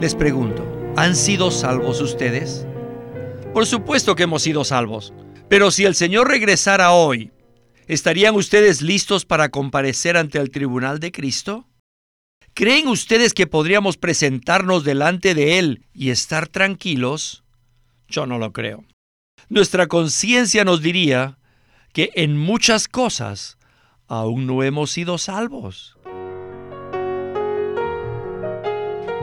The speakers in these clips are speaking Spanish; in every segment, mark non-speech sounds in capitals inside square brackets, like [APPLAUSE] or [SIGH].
Les pregunto, ¿han sido salvos ustedes? Por supuesto que hemos sido salvos, pero si el Señor regresara hoy, ¿estarían ustedes listos para comparecer ante el tribunal de Cristo? ¿Creen ustedes que podríamos presentarnos delante de Él y estar tranquilos? Yo no lo creo. Nuestra conciencia nos diría que en muchas cosas aún no hemos sido salvos.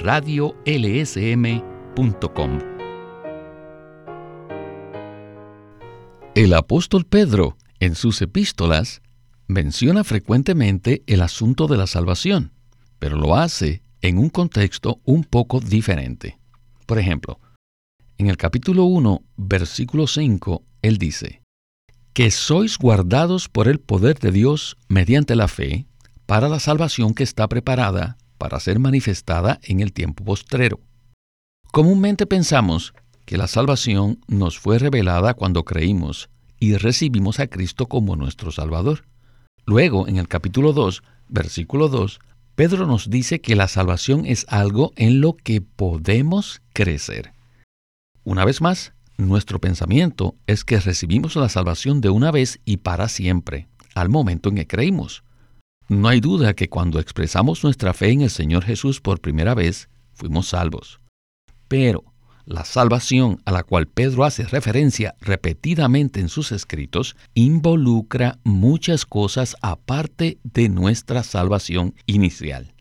radiolsm.com. El apóstol Pedro, en sus epístolas, menciona frecuentemente el asunto de la salvación, pero lo hace en un contexto un poco diferente. Por ejemplo, en el capítulo 1, versículo 5, él dice, que sois guardados por el poder de Dios mediante la fe para la salvación que está preparada para ser manifestada en el tiempo postrero. Comúnmente pensamos que la salvación nos fue revelada cuando creímos y recibimos a Cristo como nuestro Salvador. Luego, en el capítulo 2, versículo 2, Pedro nos dice que la salvación es algo en lo que podemos crecer. Una vez más, nuestro pensamiento es que recibimos la salvación de una vez y para siempre, al momento en que creímos. No hay duda que cuando expresamos nuestra fe en el Señor Jesús por primera vez, fuimos salvos. Pero la salvación a la cual Pedro hace referencia repetidamente en sus escritos involucra muchas cosas aparte de nuestra salvación inicial.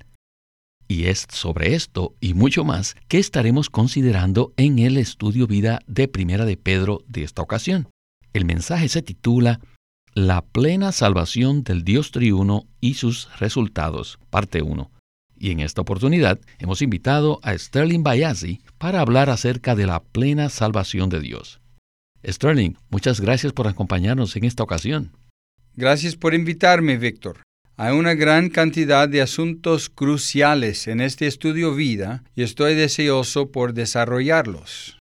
Y es sobre esto y mucho más que estaremos considerando en el estudio vida de Primera de Pedro de esta ocasión. El mensaje se titula la plena salvación del Dios triuno y sus resultados, parte 1. Y en esta oportunidad hemos invitado a Sterling Bayazzi para hablar acerca de la plena salvación de Dios. Sterling, muchas gracias por acompañarnos en esta ocasión. Gracias por invitarme, Víctor. Hay una gran cantidad de asuntos cruciales en este estudio vida y estoy deseoso por desarrollarlos.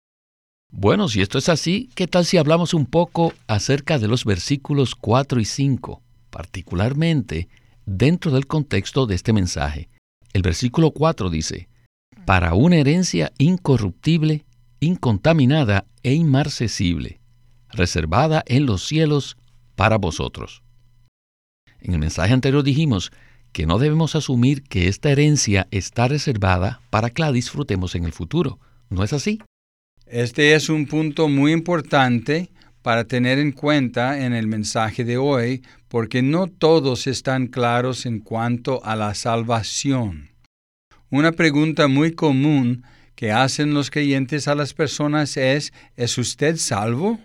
Bueno, si esto es así, ¿qué tal si hablamos un poco acerca de los versículos 4 y 5, particularmente dentro del contexto de este mensaje? El versículo 4 dice, para una herencia incorruptible, incontaminada e inmarcesible, reservada en los cielos para vosotros. En el mensaje anterior dijimos que no debemos asumir que esta herencia está reservada para que la disfrutemos en el futuro. ¿No es así? Este es un punto muy importante para tener en cuenta en el mensaje de hoy, porque no todos están claros en cuanto a la salvación. Una pregunta muy común que hacen los creyentes a las personas es, ¿es usted salvo?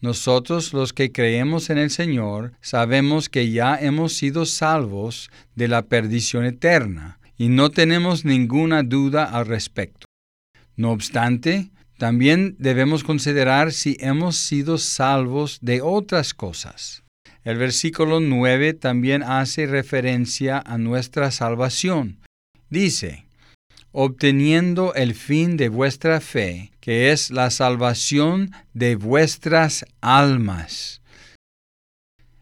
Nosotros los que creemos en el Señor sabemos que ya hemos sido salvos de la perdición eterna y no tenemos ninguna duda al respecto. No obstante, también debemos considerar si hemos sido salvos de otras cosas. El versículo 9 también hace referencia a nuestra salvación. Dice, obteniendo el fin de vuestra fe, que es la salvación de vuestras almas.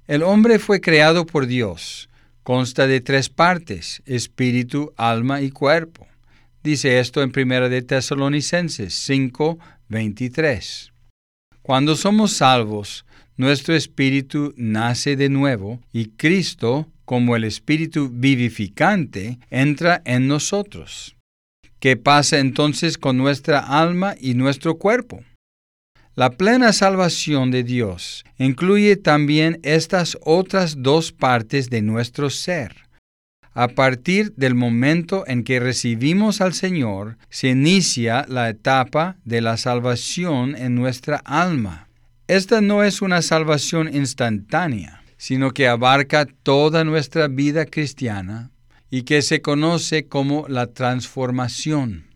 El hombre fue creado por Dios. Consta de tres partes, espíritu, alma y cuerpo. Dice esto en 1 de Tesalonicenses 5, 23. Cuando somos salvos, nuestro espíritu nace de nuevo y Cristo, como el espíritu vivificante, entra en nosotros. ¿Qué pasa entonces con nuestra alma y nuestro cuerpo? La plena salvación de Dios incluye también estas otras dos partes de nuestro ser a partir del momento en que recibimos al Señor, se inicia la etapa de la salvación en nuestra alma. Esta no es una salvación instantánea, sino que abarca toda nuestra vida cristiana y que se conoce como la transformación.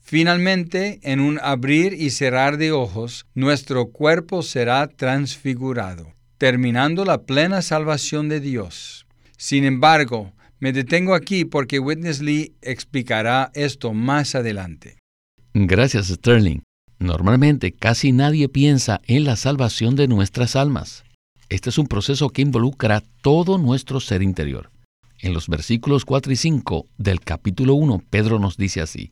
Finalmente, en un abrir y cerrar de ojos, nuestro cuerpo será transfigurado, terminando la plena salvación de Dios. Sin embargo, me detengo aquí porque Witness Lee explicará esto más adelante. Gracias, Sterling. Normalmente casi nadie piensa en la salvación de nuestras almas. Este es un proceso que involucra todo nuestro ser interior. En los versículos 4 y 5 del capítulo 1, Pedro nos dice así,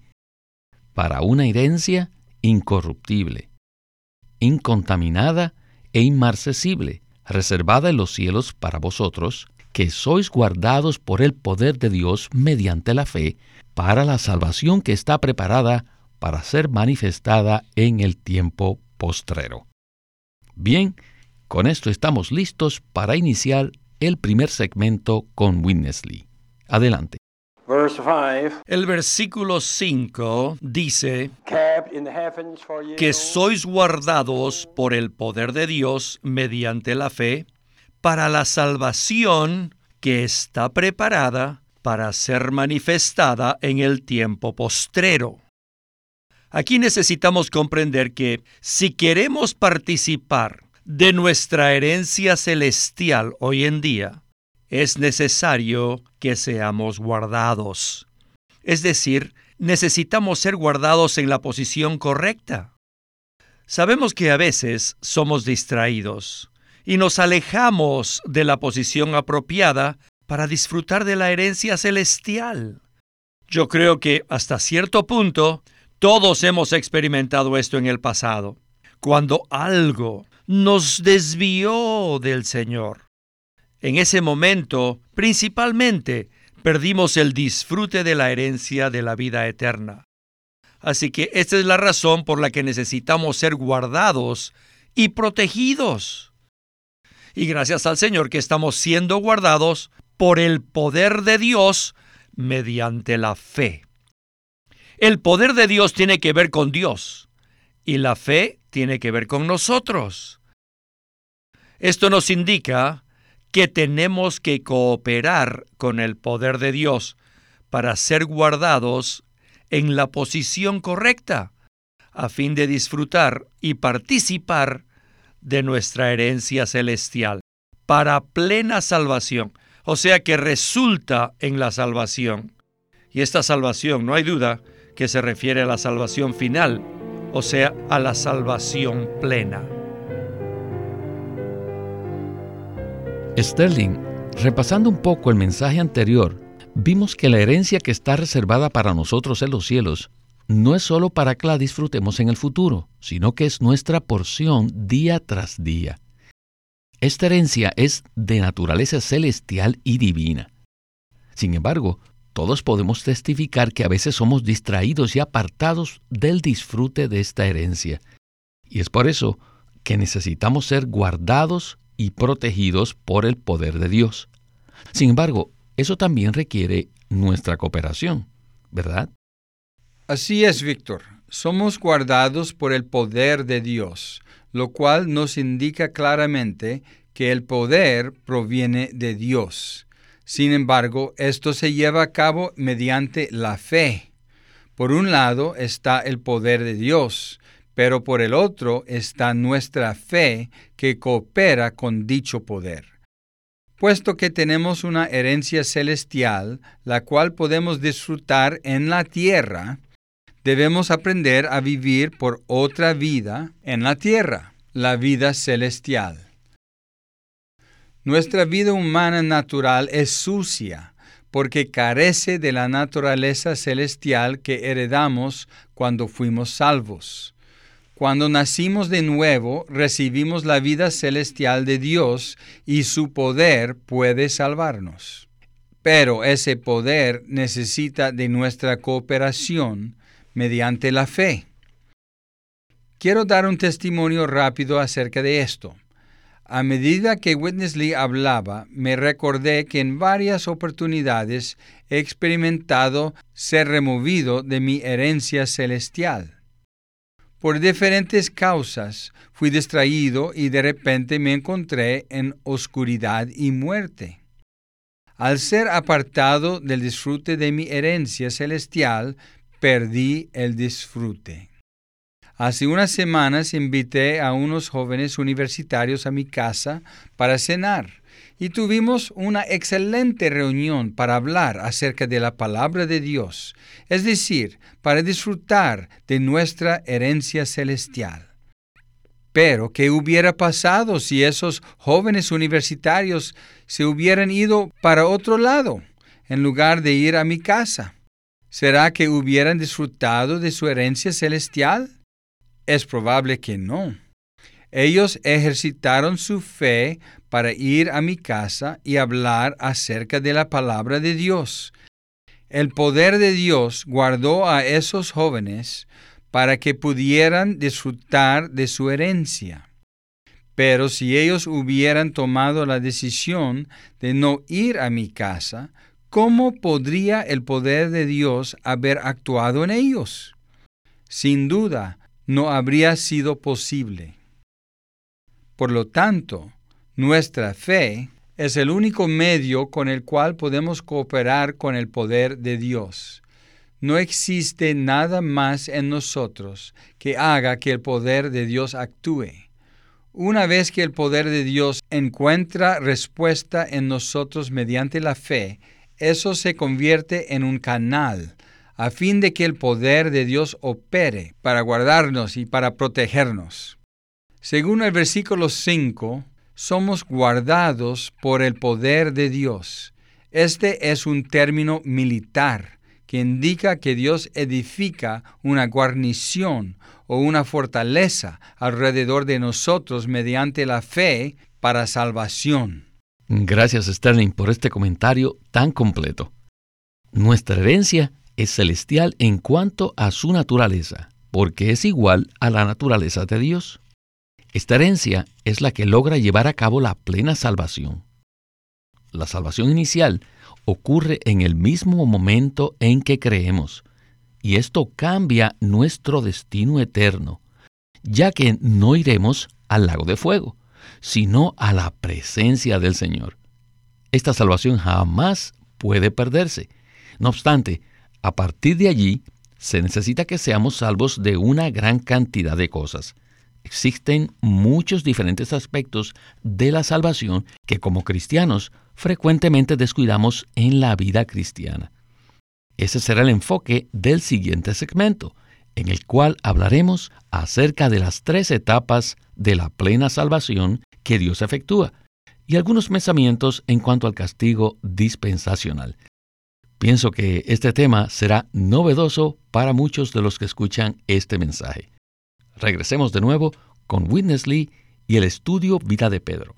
para una herencia incorruptible, incontaminada e inmarcesible, reservada en los cielos para vosotros, que sois guardados por el poder de Dios mediante la fe, para la salvación que está preparada para ser manifestada en el tiempo postrero. Bien, con esto estamos listos para iniciar el primer segmento con Winnesley. Adelante. El versículo 5 dice que sois guardados por el poder de Dios mediante la fe para la salvación que está preparada para ser manifestada en el tiempo postrero. Aquí necesitamos comprender que si queremos participar de nuestra herencia celestial hoy en día, es necesario que seamos guardados. Es decir, necesitamos ser guardados en la posición correcta. Sabemos que a veces somos distraídos y nos alejamos de la posición apropiada para disfrutar de la herencia celestial. Yo creo que hasta cierto punto todos hemos experimentado esto en el pasado, cuando algo nos desvió del Señor. En ese momento, principalmente, perdimos el disfrute de la herencia de la vida eterna. Así que esta es la razón por la que necesitamos ser guardados y protegidos. Y gracias al Señor que estamos siendo guardados por el poder de Dios mediante la fe. El poder de Dios tiene que ver con Dios y la fe tiene que ver con nosotros. Esto nos indica que tenemos que cooperar con el poder de Dios para ser guardados en la posición correcta, a fin de disfrutar y participar de nuestra herencia celestial, para plena salvación, o sea que resulta en la salvación. Y esta salvación, no hay duda, que se refiere a la salvación final, o sea, a la salvación plena. Sterling, repasando un poco el mensaje anterior, vimos que la herencia que está reservada para nosotros en los cielos no es solo para que la disfrutemos en el futuro, sino que es nuestra porción día tras día. Esta herencia es de naturaleza celestial y divina. Sin embargo, todos podemos testificar que a veces somos distraídos y apartados del disfrute de esta herencia. Y es por eso que necesitamos ser guardados y protegidos por el poder de Dios. Sin embargo, eso también requiere nuestra cooperación, ¿verdad? Así es, Víctor. Somos guardados por el poder de Dios, lo cual nos indica claramente que el poder proviene de Dios. Sin embargo, esto se lleva a cabo mediante la fe. Por un lado está el poder de Dios, pero por el otro está nuestra fe que coopera con dicho poder. Puesto que tenemos una herencia celestial, la cual podemos disfrutar en la tierra, debemos aprender a vivir por otra vida en la tierra, la vida celestial. Nuestra vida humana natural es sucia porque carece de la naturaleza celestial que heredamos cuando fuimos salvos. Cuando nacimos de nuevo, recibimos la vida celestial de Dios y su poder puede salvarnos. Pero ese poder necesita de nuestra cooperación mediante la fe. Quiero dar un testimonio rápido acerca de esto. A medida que Witness Lee hablaba, me recordé que en varias oportunidades he experimentado ser removido de mi herencia celestial. Por diferentes causas fui distraído y de repente me encontré en oscuridad y muerte. Al ser apartado del disfrute de mi herencia celestial, perdí el disfrute. Hace unas semanas invité a unos jóvenes universitarios a mi casa para cenar y tuvimos una excelente reunión para hablar acerca de la palabra de Dios, es decir, para disfrutar de nuestra herencia celestial. Pero, ¿qué hubiera pasado si esos jóvenes universitarios se hubieran ido para otro lado, en lugar de ir a mi casa? ¿Será que hubieran disfrutado de su herencia celestial? Es probable que no. Ellos ejercitaron su fe para ir a mi casa y hablar acerca de la palabra de Dios. El poder de Dios guardó a esos jóvenes para que pudieran disfrutar de su herencia. Pero si ellos hubieran tomado la decisión de no ir a mi casa, ¿cómo podría el poder de Dios haber actuado en ellos? Sin duda, no habría sido posible. Por lo tanto, nuestra fe es el único medio con el cual podemos cooperar con el poder de Dios. No existe nada más en nosotros que haga que el poder de Dios actúe. Una vez que el poder de Dios encuentra respuesta en nosotros mediante la fe, eso se convierte en un canal a fin de que el poder de Dios opere para guardarnos y para protegernos. Según el versículo 5, somos guardados por el poder de Dios. Este es un término militar que indica que Dios edifica una guarnición o una fortaleza alrededor de nosotros mediante la fe para salvación. Gracias Sterling por este comentario tan completo. Nuestra herencia es celestial en cuanto a su naturaleza, porque es igual a la naturaleza de Dios. Esta herencia es la que logra llevar a cabo la plena salvación. La salvación inicial ocurre en el mismo momento en que creemos, y esto cambia nuestro destino eterno, ya que no iremos al lago de fuego, sino a la presencia del Señor. Esta salvación jamás puede perderse. No obstante, a partir de allí, se necesita que seamos salvos de una gran cantidad de cosas. Existen muchos diferentes aspectos de la salvación que como cristianos frecuentemente descuidamos en la vida cristiana. Ese será el enfoque del siguiente segmento, en el cual hablaremos acerca de las tres etapas de la plena salvación que Dios efectúa y algunos pensamientos en cuanto al castigo dispensacional. Pienso que este tema será novedoso para muchos de los que escuchan este mensaje. Regresemos de nuevo con Witness Lee y el estudio Vida de Pedro.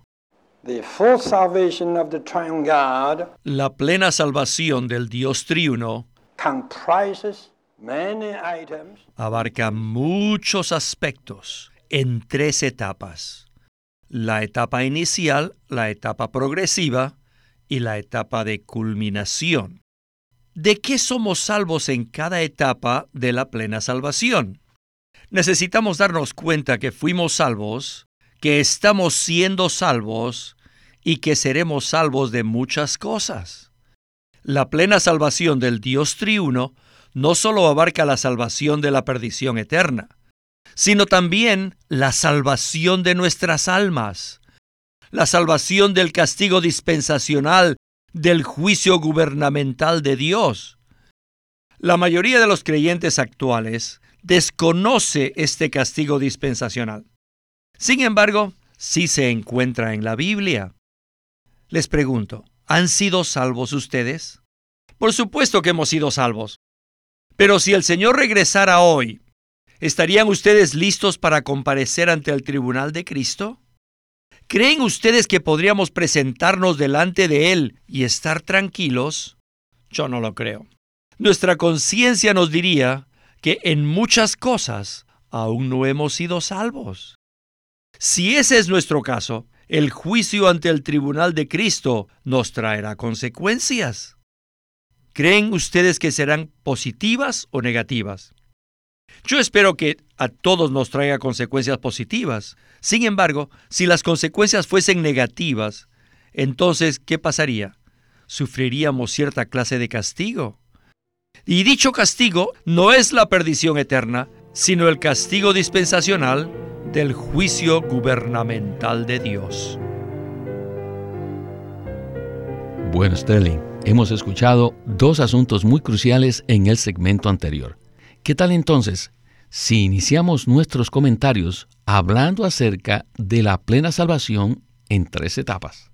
La plena salvación del Dios triuno abarca muchos aspectos en tres etapas. La etapa inicial, la etapa progresiva y la etapa de culminación. ¿De qué somos salvos en cada etapa de la plena salvación? Necesitamos darnos cuenta que fuimos salvos que estamos siendo salvos y que seremos salvos de muchas cosas. La plena salvación del Dios triuno no solo abarca la salvación de la perdición eterna, sino también la salvación de nuestras almas, la salvación del castigo dispensacional del juicio gubernamental de Dios. La mayoría de los creyentes actuales desconoce este castigo dispensacional. Sin embargo, sí se encuentra en la Biblia. Les pregunto, ¿han sido salvos ustedes? Por supuesto que hemos sido salvos. Pero si el Señor regresara hoy, ¿estarían ustedes listos para comparecer ante el tribunal de Cristo? ¿Creen ustedes que podríamos presentarnos delante de Él y estar tranquilos? Yo no lo creo. Nuestra conciencia nos diría que en muchas cosas aún no hemos sido salvos. Si ese es nuestro caso, el juicio ante el tribunal de Cristo nos traerá consecuencias. ¿Creen ustedes que serán positivas o negativas? Yo espero que a todos nos traiga consecuencias positivas. Sin embargo, si las consecuencias fuesen negativas, entonces, ¿qué pasaría? Sufriríamos cierta clase de castigo. Y dicho castigo no es la perdición eterna, sino el castigo dispensacional del juicio gubernamental de Dios. Bueno, Sterling, hemos escuchado dos asuntos muy cruciales en el segmento anterior. ¿Qué tal entonces si iniciamos nuestros comentarios hablando acerca de la plena salvación en tres etapas?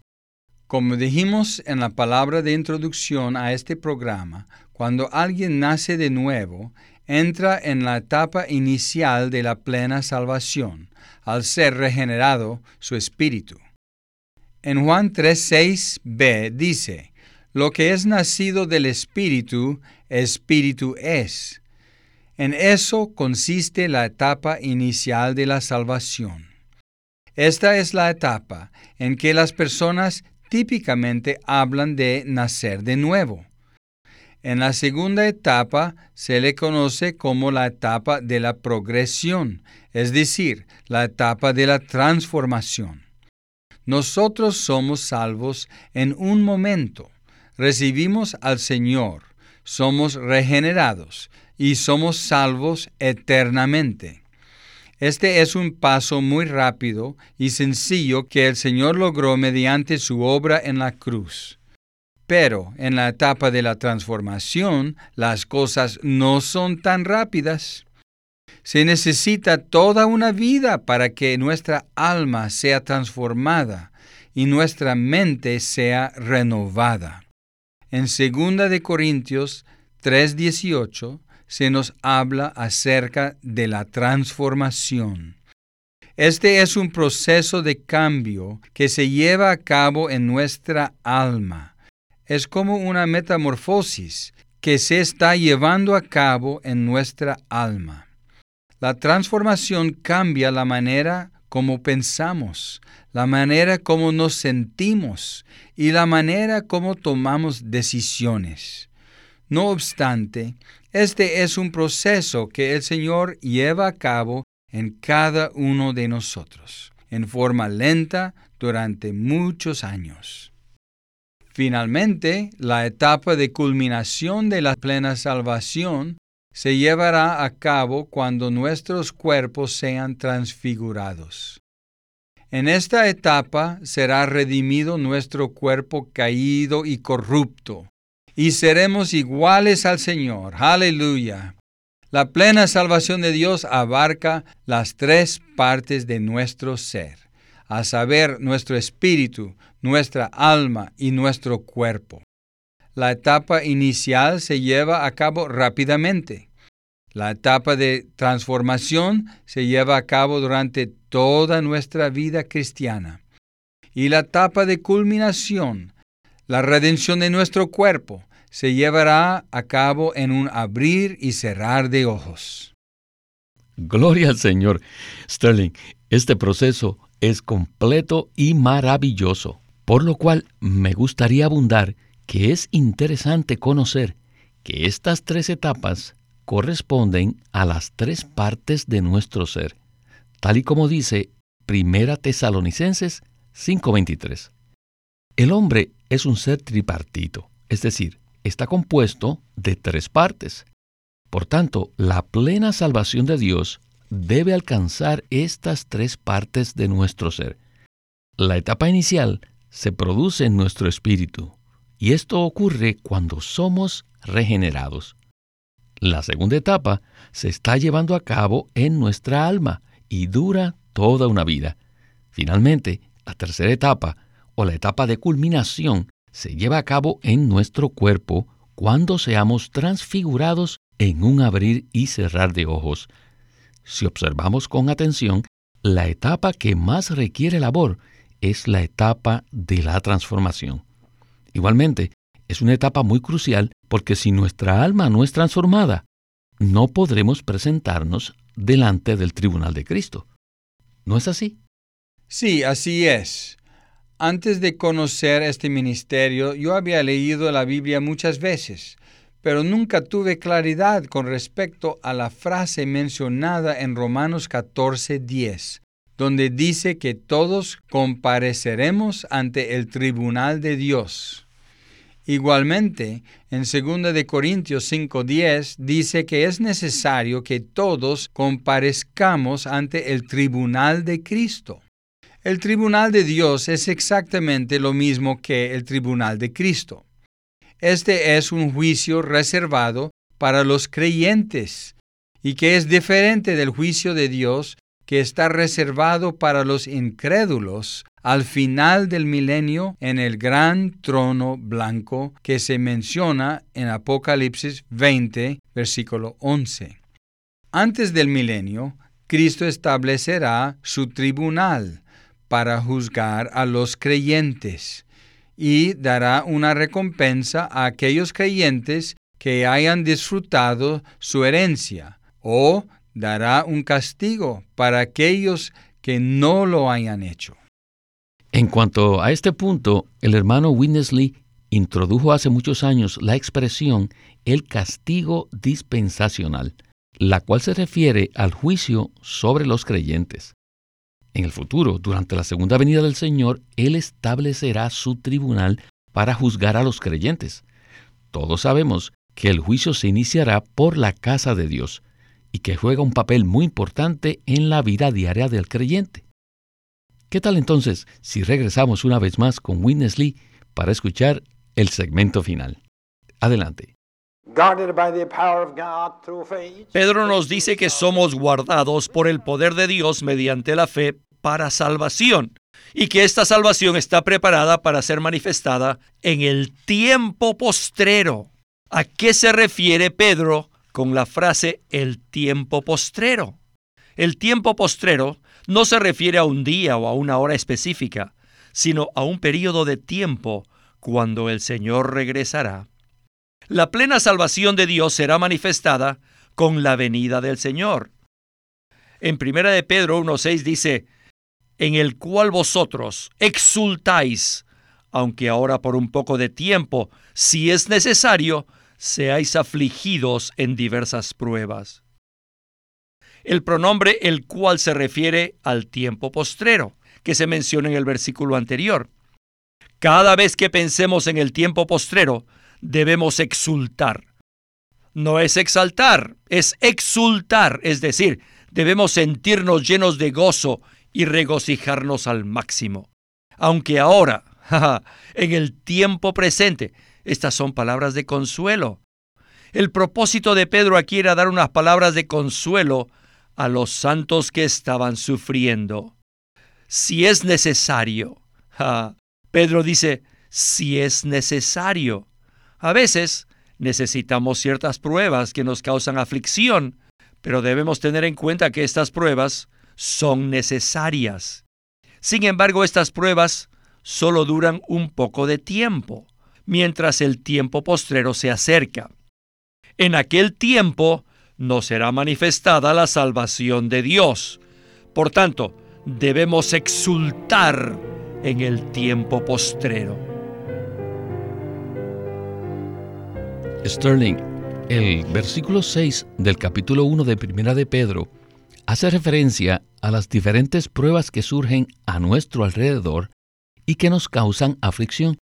Como dijimos en la palabra de introducción a este programa, cuando alguien nace de nuevo, entra en la etapa inicial de la plena salvación, al ser regenerado su espíritu. En Juan 3:6b dice, Lo que es nacido del espíritu, espíritu es. En eso consiste la etapa inicial de la salvación. Esta es la etapa en que las personas típicamente hablan de nacer de nuevo. En la segunda etapa se le conoce como la etapa de la progresión, es decir, la etapa de la transformación. Nosotros somos salvos en un momento, recibimos al Señor, somos regenerados y somos salvos eternamente. Este es un paso muy rápido y sencillo que el Señor logró mediante su obra en la cruz. Pero en la etapa de la transformación las cosas no son tan rápidas. Se necesita toda una vida para que nuestra alma sea transformada y nuestra mente sea renovada. En 2 de Corintios 3:18 se nos habla acerca de la transformación. Este es un proceso de cambio que se lleva a cabo en nuestra alma es como una metamorfosis que se está llevando a cabo en nuestra alma. La transformación cambia la manera como pensamos, la manera como nos sentimos y la manera como tomamos decisiones. No obstante, este es un proceso que el Señor lleva a cabo en cada uno de nosotros, en forma lenta durante muchos años. Finalmente, la etapa de culminación de la plena salvación se llevará a cabo cuando nuestros cuerpos sean transfigurados. En esta etapa será redimido nuestro cuerpo caído y corrupto, y seremos iguales al Señor. Aleluya. La plena salvación de Dios abarca las tres partes de nuestro ser a saber nuestro espíritu, nuestra alma y nuestro cuerpo. La etapa inicial se lleva a cabo rápidamente. La etapa de transformación se lleva a cabo durante toda nuestra vida cristiana. Y la etapa de culminación, la redención de nuestro cuerpo, se llevará a cabo en un abrir y cerrar de ojos. Gloria al Señor. Sterling, este proceso es completo y maravilloso, por lo cual me gustaría abundar que es interesante conocer que estas tres etapas corresponden a las tres partes de nuestro ser, tal y como dice Primera Tesalonicenses 5:23. El hombre es un ser tripartito, es decir, está compuesto de tres partes. Por tanto, la plena salvación de Dios debe alcanzar estas tres partes de nuestro ser. La etapa inicial se produce en nuestro espíritu, y esto ocurre cuando somos regenerados. La segunda etapa se está llevando a cabo en nuestra alma y dura toda una vida. Finalmente, la tercera etapa, o la etapa de culminación, se lleva a cabo en nuestro cuerpo cuando seamos transfigurados en un abrir y cerrar de ojos, si observamos con atención, la etapa que más requiere labor es la etapa de la transformación. Igualmente, es una etapa muy crucial porque si nuestra alma no es transformada, no podremos presentarnos delante del tribunal de Cristo. ¿No es así? Sí, así es. Antes de conocer este ministerio, yo había leído la Biblia muchas veces pero nunca tuve claridad con respecto a la frase mencionada en Romanos 14:10, donde dice que todos compareceremos ante el tribunal de Dios. Igualmente, en 2 de Corintios 5:10 dice que es necesario que todos comparezcamos ante el tribunal de Cristo. El tribunal de Dios es exactamente lo mismo que el tribunal de Cristo. Este es un juicio reservado para los creyentes y que es diferente del juicio de Dios que está reservado para los incrédulos al final del milenio en el gran trono blanco que se menciona en Apocalipsis 20, versículo 11. Antes del milenio, Cristo establecerá su tribunal para juzgar a los creyentes y dará una recompensa a aquellos creyentes que hayan disfrutado su herencia o dará un castigo para aquellos que no lo hayan hecho. En cuanto a este punto, el hermano Winnesley introdujo hace muchos años la expresión el castigo dispensacional, la cual se refiere al juicio sobre los creyentes. En el futuro, durante la segunda venida del Señor, Él establecerá su tribunal para juzgar a los creyentes. Todos sabemos que el juicio se iniciará por la casa de Dios, y que juega un papel muy importante en la vida diaria del creyente. ¿Qué tal entonces si regresamos una vez más con Witness Lee para escuchar el segmento final? Adelante. Pedro nos dice que somos guardados por el poder de Dios mediante la fe para salvación y que esta salvación está preparada para ser manifestada en el tiempo postrero. ¿A qué se refiere Pedro con la frase el tiempo postrero. El tiempo postrero no se refiere a un día o a una hora específica, sino a un periodo de tiempo cuando el Señor regresará. La plena salvación de Dios será manifestada con la venida del Señor. En 1 de Pedro 1.6 dice, en el cual vosotros exultáis, aunque ahora por un poco de tiempo, si es necesario, seáis afligidos en diversas pruebas. El pronombre el cual se refiere al tiempo postrero, que se menciona en el versículo anterior. Cada vez que pensemos en el tiempo postrero, debemos exultar. No es exaltar, es exultar, es decir, debemos sentirnos llenos de gozo y regocijarnos al máximo. Aunque ahora, [LAUGHS] en el tiempo presente, estas son palabras de consuelo. El propósito de Pedro aquí era dar unas palabras de consuelo a los santos que estaban sufriendo. Si es necesario. Pedro dice, si es necesario. A veces necesitamos ciertas pruebas que nos causan aflicción, pero debemos tener en cuenta que estas pruebas son necesarias. Sin embargo, estas pruebas solo duran un poco de tiempo mientras el tiempo postrero se acerca. En aquel tiempo no será manifestada la salvación de Dios. Por tanto, debemos exultar en el tiempo postrero. Sterling, el versículo 6 del capítulo 1 de Primera de Pedro hace referencia a las diferentes pruebas que surgen a nuestro alrededor y que nos causan aflicción.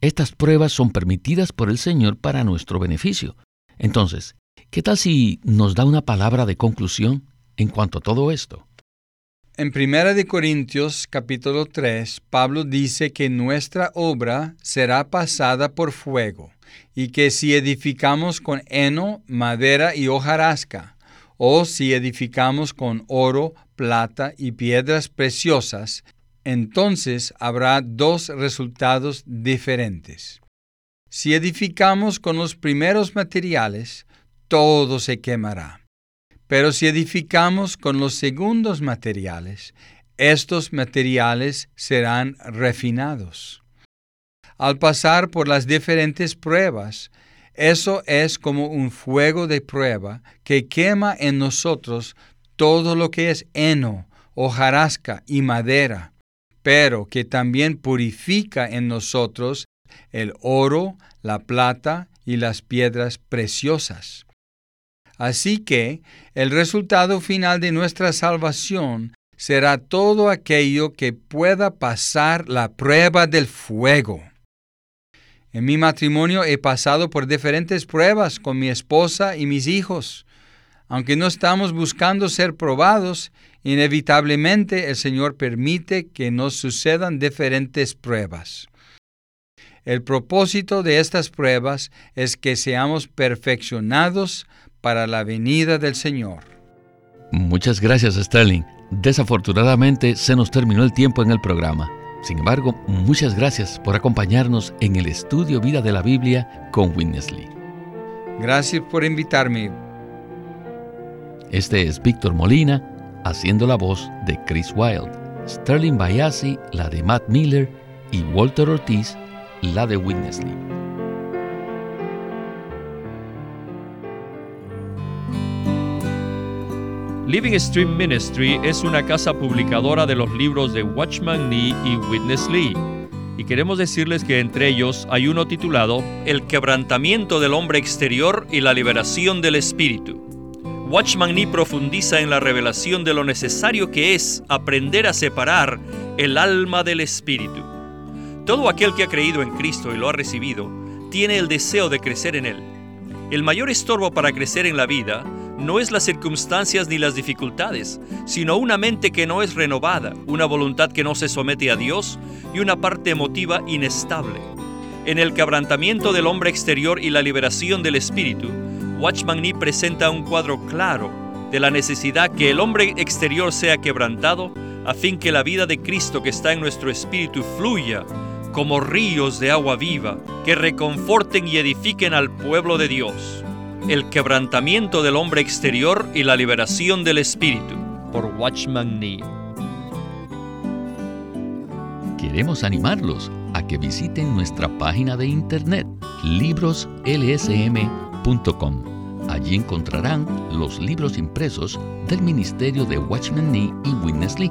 Estas pruebas son permitidas por el Señor para nuestro beneficio. Entonces, ¿qué tal si nos da una palabra de conclusión en cuanto a todo esto? En 1 Corintios capítulo 3, Pablo dice que nuestra obra será pasada por fuego, y que si edificamos con heno, madera y hojarasca, o si edificamos con oro, plata y piedras preciosas, entonces habrá dos resultados diferentes. Si edificamos con los primeros materiales, todo se quemará. Pero si edificamos con los segundos materiales, estos materiales serán refinados. Al pasar por las diferentes pruebas, eso es como un fuego de prueba que quema en nosotros todo lo que es heno, hojarasca y madera, pero que también purifica en nosotros el oro, la plata y las piedras preciosas. Así que el resultado final de nuestra salvación será todo aquello que pueda pasar la prueba del fuego. En mi matrimonio he pasado por diferentes pruebas con mi esposa y mis hijos. Aunque no estamos buscando ser probados, inevitablemente el Señor permite que nos sucedan diferentes pruebas. El propósito de estas pruebas es que seamos perfeccionados para la venida del Señor. Muchas gracias, Sterling. Desafortunadamente se nos terminó el tiempo en el programa. Sin embargo, muchas gracias por acompañarnos en el estudio Vida de la Biblia con Witness Lee. Gracias por invitarme. Este es Víctor Molina haciendo la voz de Chris Wilde, Sterling Bayasi la de Matt Miller y Walter Ortiz la de Witness Lee. Living Stream Ministry es una casa publicadora de los libros de Watchman Nee y Witness Lee. Y queremos decirles que entre ellos hay uno titulado El quebrantamiento del hombre exterior y la liberación del espíritu. Watchman Nee profundiza en la revelación de lo necesario que es aprender a separar el alma del espíritu. Todo aquel que ha creído en Cristo y lo ha recibido tiene el deseo de crecer en Él. El mayor estorbo para crecer en la vida no es las circunstancias ni las dificultades, sino una mente que no es renovada, una voluntad que no se somete a Dios y una parte emotiva inestable. En el quebrantamiento del hombre exterior y la liberación del espíritu, Watchman Nee presenta un cuadro claro de la necesidad que el hombre exterior sea quebrantado a fin que la vida de Cristo que está en nuestro espíritu fluya como ríos de agua viva que reconforten y edifiquen al pueblo de Dios el quebrantamiento del hombre exterior y la liberación del espíritu, por Watchman Nee. Queremos animarlos a que visiten nuestra página de internet libroslsm.com. Allí encontrarán los libros impresos del Ministerio de Watchman Nee y Witness Lee